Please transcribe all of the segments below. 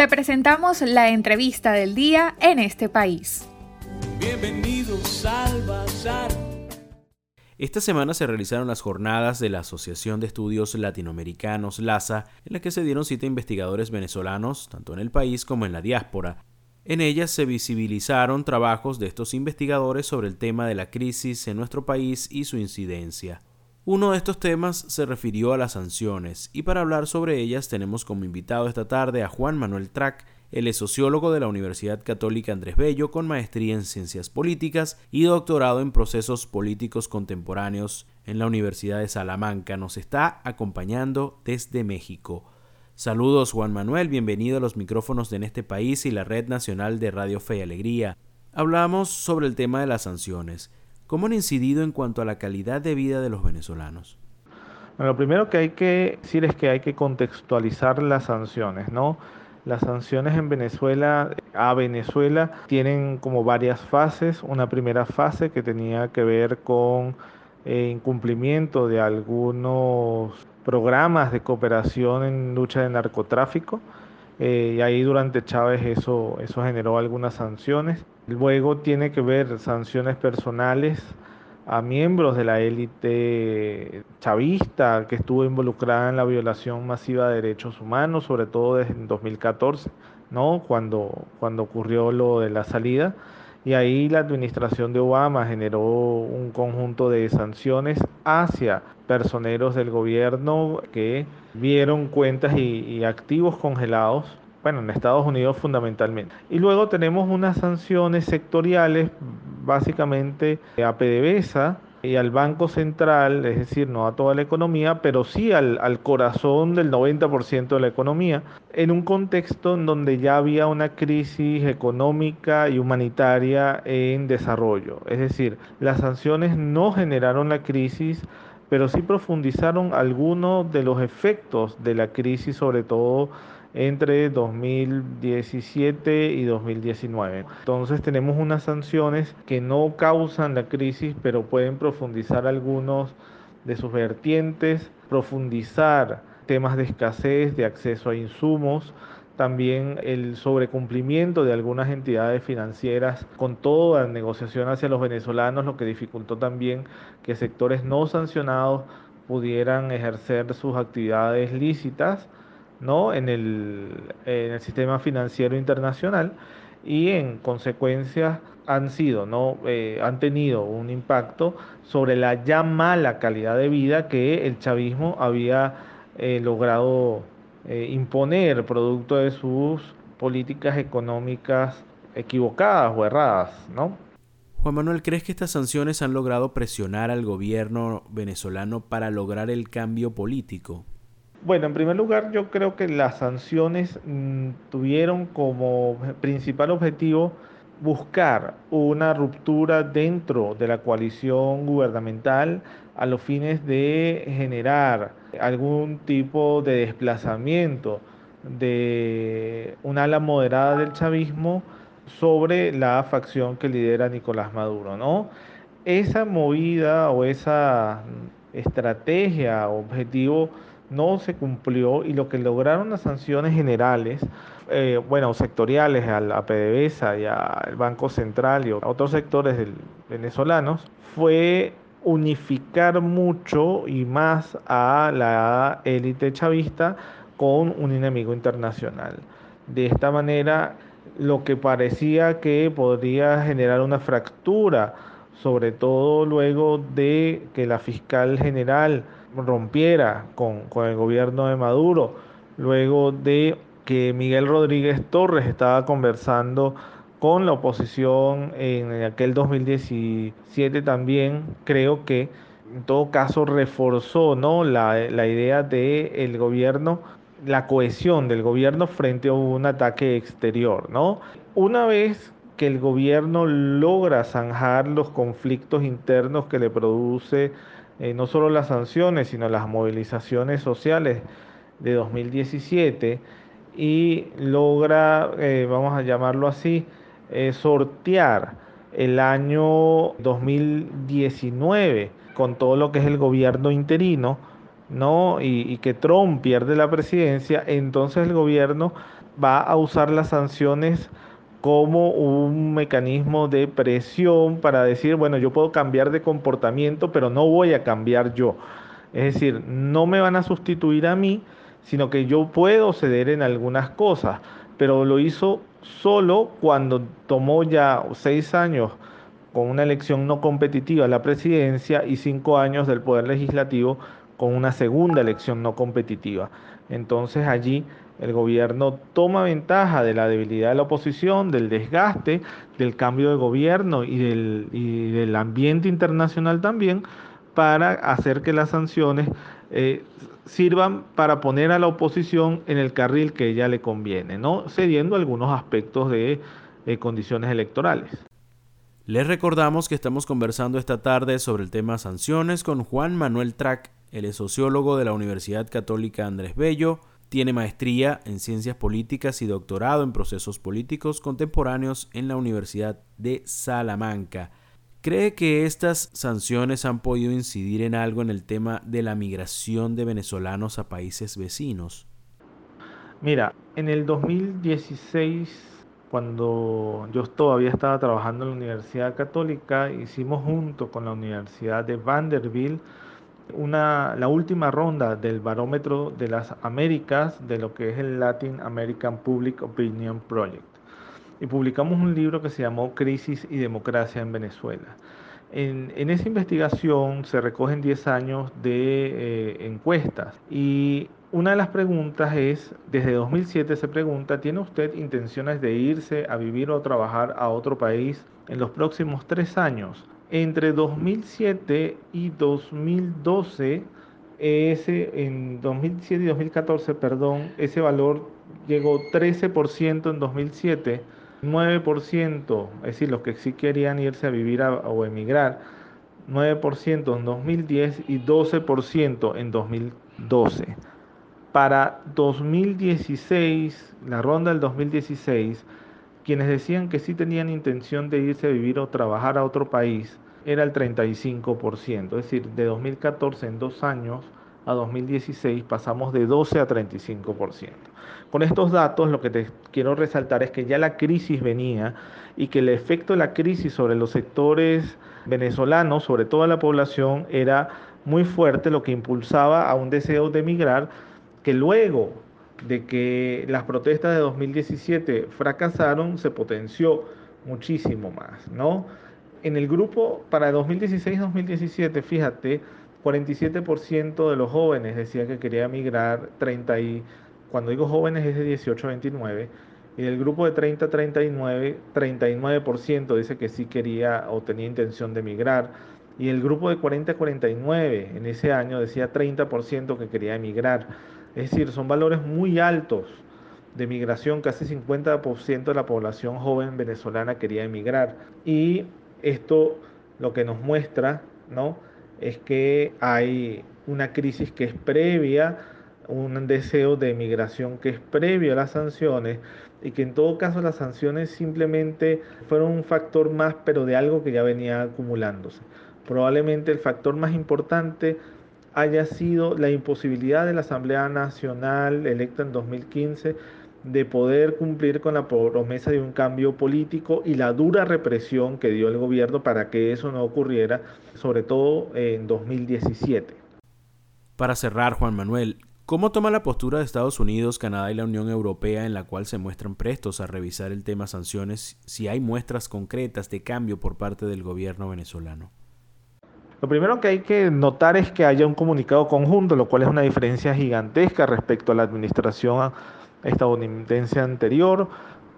Te presentamos la entrevista del día en este país. Bienvenidos al Bazar. Esta semana se realizaron las jornadas de la Asociación de Estudios Latinoamericanos, LASA, en la que se dieron cita investigadores venezolanos, tanto en el país como en la diáspora. En ellas se visibilizaron trabajos de estos investigadores sobre el tema de la crisis en nuestro país y su incidencia. Uno de estos temas se refirió a las sanciones, y para hablar sobre ellas tenemos como invitado esta tarde a Juan Manuel Trac, él es sociólogo de la Universidad Católica Andrés Bello con maestría en Ciencias Políticas y doctorado en Procesos Políticos Contemporáneos en la Universidad de Salamanca. Nos está acompañando desde México. Saludos Juan Manuel, bienvenido a los micrófonos de En este país y la Red Nacional de Radio Fe y Alegría. Hablamos sobre el tema de las sanciones. ¿Cómo han incidido en cuanto a la calidad de vida de los venezolanos? Lo primero que hay que decir es que hay que contextualizar las sanciones, ¿no? Las sanciones en Venezuela, a Venezuela, tienen como varias fases. Una primera fase que tenía que ver con eh, incumplimiento de algunos programas de cooperación en lucha de narcotráfico. Eh, y ahí durante Chávez eso, eso generó algunas sanciones. Luego tiene que ver sanciones personales a miembros de la élite chavista que estuvo involucrada en la violación masiva de derechos humanos, sobre todo desde 2014, ¿no? cuando, cuando ocurrió lo de la salida. Y ahí la administración de Obama generó un conjunto de sanciones hacia personeros del gobierno que vieron cuentas y activos congelados bueno, en Estados Unidos fundamentalmente. Y luego tenemos unas sanciones sectoriales, básicamente a PDVSA y al Banco Central, es decir, no a toda la economía, pero sí al, al corazón del 90% de la economía, en un contexto en donde ya había una crisis económica y humanitaria en desarrollo. Es decir, las sanciones no generaron la crisis, pero sí profundizaron algunos de los efectos de la crisis, sobre todo entre 2017 y 2019. Entonces tenemos unas sanciones que no causan la crisis, pero pueden profundizar algunos de sus vertientes, profundizar temas de escasez, de acceso a insumos, también el sobrecumplimiento de algunas entidades financieras con toda la negociación hacia los venezolanos, lo que dificultó también que sectores no sancionados pudieran ejercer sus actividades lícitas ¿no? en, el, en el sistema financiero internacional y en consecuencia han sido, ¿no? Eh, han tenido un impacto sobre la ya mala calidad de vida que el chavismo había eh, logrado eh, imponer producto de sus políticas económicas equivocadas o erradas, ¿no? Juan Manuel, ¿crees que estas sanciones han logrado presionar al gobierno venezolano para lograr el cambio político? Bueno, en primer lugar, yo creo que las sanciones mm, tuvieron como principal objetivo buscar una ruptura dentro de la coalición gubernamental a los fines de generar algún tipo de desplazamiento de un ala moderada del chavismo sobre la facción que lidera Nicolás Maduro, ¿no? Esa movida o esa estrategia, objetivo no se cumplió y lo que lograron las sanciones generales, eh, bueno, sectoriales a la PDVSA y al Banco Central y a otros sectores venezolanos, fue unificar mucho y más a la élite chavista con un enemigo internacional. De esta manera, lo que parecía que podría generar una fractura, sobre todo luego de que la fiscal general rompiera con, el gobierno de Maduro, luego de que Miguel Rodríguez Torres estaba conversando con la oposición en aquel 2017 también, creo que en todo caso reforzó ¿no? la, idea del el gobierno, la cohesión del gobierno frente a un ataque exterior. ¿no? Una vez que el gobierno logra zanjar los conflictos internos que le produce eh, no solo las sanciones, sino las movilizaciones sociales de 2017 y logra, eh, vamos a llamarlo así, eh, sortear el año 2019 con todo lo que es el gobierno interino, ¿no? Y, que Trump pierde la presidencia, entonces el gobierno va a usar las sanciones como un mecanismo de presión para decir, bueno, yo puedo cambiar de comportamiento, pero no voy a cambiar yo. Es decir, no me van a sustituir a mí, sino que yo puedo ceder en algunas cosas, pero lo hizo solo cuando tomó ya seis años con una elección no competitiva la presidencia y cinco años del Poder Legislativo con una segunda elección no competitiva. Entonces allí el gobierno toma ventaja de la debilidad de la oposición, del desgaste, del cambio de gobierno y del, ambiente internacional también para hacer que las sanciones eh, sirvan para poner a la oposición en el carril que ella le conviene, ¿no? cediendo algunos aspectos de eh, condiciones electorales. Les recordamos que estamos conversando esta tarde sobre el tema sanciones con Juan Manuel Trac, es sociólogo de la Universidad Católica Andrés Bello, tiene maestría en ciencias políticas y doctorado en procesos políticos contemporáneos en la Universidad de Salamanca. ¿Cree que estas sanciones han podido incidir en algo en el tema de la migración de venezolanos a países vecinos? Mira, en el 2016, cuando yo todavía estaba trabajando en la Universidad Católica, hicimos junto con la Universidad de Vanderbilt una, la última ronda del barómetro de las Américas de lo que es el Latin American Public Opinion Project. Y publicamos un libro que se llamó Crisis y Democracia en Venezuela. En, en esa investigación se recogen 10 años de eh, encuestas y una de las preguntas es, desde 2007 se pregunta, ¿tiene usted intenciones de irse a vivir o trabajar a otro país en los próximos tres años? Entre 2007 y 2012, ese, en 2007 y 2014, perdón, ese valor llegó 13% en 2007, 9%, es decir, los que sí querían irse a vivir o emigrar, 9% en 2010 y 12% en 2012. Para 2016, la ronda del 2016, quienes decían que sí tenían intención de irse a vivir o trabajar a otro país era el 35%, es decir, de 2014 en dos años a 2016 pasamos de 12 a 35%. Con estos datos lo que te quiero resaltar es que ya la crisis venía y que el efecto de la crisis sobre los sectores venezolanos, sobre toda la población, era muy fuerte, lo que impulsaba a un deseo de emigrar que luego de que las protestas de 2017 fracasaron, se potenció muchísimo más, ¿no? En el grupo para 2016-2017, fíjate, 47% de los jóvenes decía que quería emigrar, 30 y, cuando digo jóvenes es de 18 a 29, y del grupo de 30 a 39, 39% dice que sí quería o tenía intención de emigrar, y el grupo de 40 a 49 en ese año decía 30% que quería emigrar. Es decir, son valores muy altos de migración, casi 50% de la población joven venezolana quería emigrar. Y esto lo que nos muestra ¿no? es que hay una crisis que es previa, un deseo de migración que es previo a las sanciones y que en todo caso las sanciones simplemente fueron un factor más, pero de algo que ya venía acumulándose. Probablemente el factor más importante haya sido la imposibilidad de la Asamblea Nacional electa en 2015 de poder cumplir con la promesa de un cambio político y la dura represión que dio el gobierno para que eso no ocurriera, sobre todo en 2017. Para cerrar, Juan Manuel, ¿cómo toma la postura de Estados Unidos, Canadá y la Unión Europea en la cual se muestran prestos a revisar el tema sanciones si hay muestras concretas de cambio por parte del gobierno venezolano? Lo primero que hay que notar es que haya un comunicado conjunto, lo cual es una diferencia gigantesca respecto a la administración estadounidense anterior,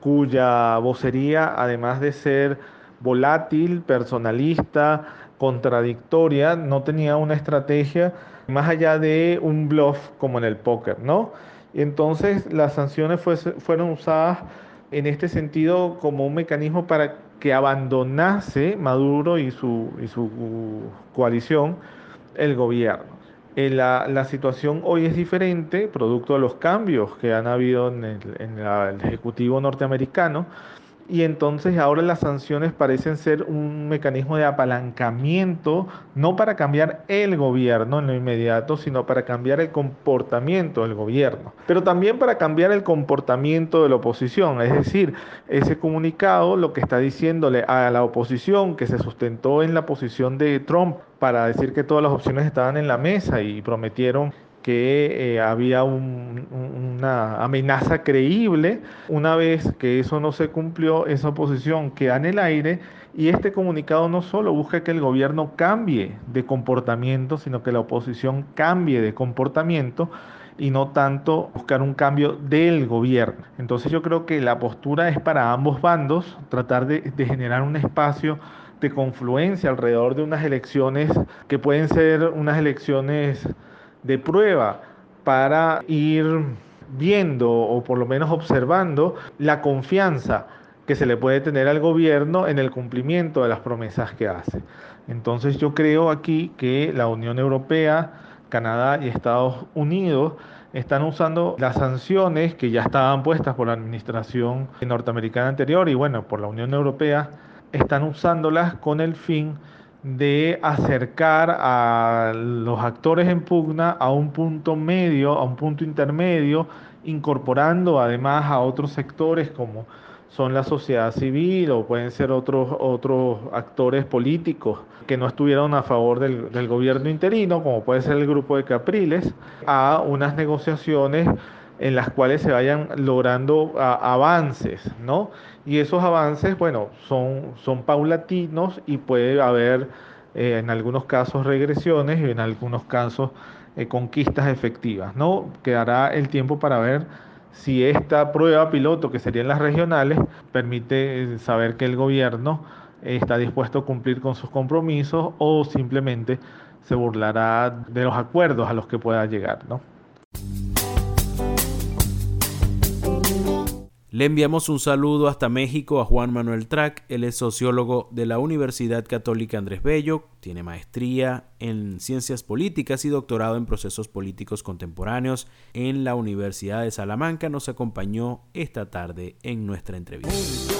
cuya vocería, además de ser volátil, personalista, contradictoria, no tenía una estrategia más allá de un bluff como en el póker, ¿no? Entonces las sanciones fueron usadas en este sentido como un mecanismo para que abandonase Maduro y su, y su coalición el gobierno. Eh, la, situación hoy es diferente, producto de los cambios que han habido en el, Ejecutivo norteamericano, y entonces ahora las sanciones parecen ser un mecanismo de apalancamiento, no para cambiar el gobierno en lo inmediato, sino para cambiar el comportamiento del gobierno, pero también para cambiar el comportamiento de la oposición, es decir, ese comunicado lo que está diciéndole a la oposición que se sustentó en la posición de Trump para decir que todas las opciones estaban en la mesa y prometieron que eh, había una amenaza creíble. Una vez que eso no se cumplió, esa oposición queda en el aire y este comunicado no solo busca que el gobierno cambie de comportamiento, sino que la oposición cambie de comportamiento y no tanto buscar un cambio del gobierno. Entonces yo creo que la postura es para ambos bandos, tratar de, de generar un espacio de confluencia alrededor de unas elecciones que pueden ser unas elecciones de prueba para ir viendo o por lo menos observando la confianza que se le puede tener al gobierno en el cumplimiento de las promesas que hace. Entonces yo creo aquí que la Unión Europea, Canadá y Estados Unidos están usando las sanciones que ya estaban puestas por la administración norteamericana anterior y bueno, por la Unión Europea, están usándolas con el fin de acercar a los actores en pugna a un punto medio, a un punto intermedio, incorporando además a otros sectores como son la sociedad civil o pueden ser otros, otros actores políticos que no estuvieron a favor del, del gobierno interino, como puede ser el grupo de Capriles, a unas negociaciones en las cuales se vayan logrando avances, ¿no? Y esos avances, bueno, son, son paulatinos y puede haber eh, en algunos casos regresiones y en algunos casos eh, conquistas efectivas, ¿no? Quedará el tiempo para ver si esta prueba piloto, que serían las regionales, permite eh, saber que el gobierno está dispuesto a cumplir con sus compromisos o simplemente se burlará de los acuerdos a los que pueda llegar, ¿no? Le enviamos un saludo hasta México a Juan Manuel Track, él es sociólogo de la Universidad Católica Andrés Bello, tiene maestría en ciencias políticas y doctorado en procesos políticos contemporáneos en la Universidad de Salamanca, nos acompañó esta tarde en nuestra entrevista.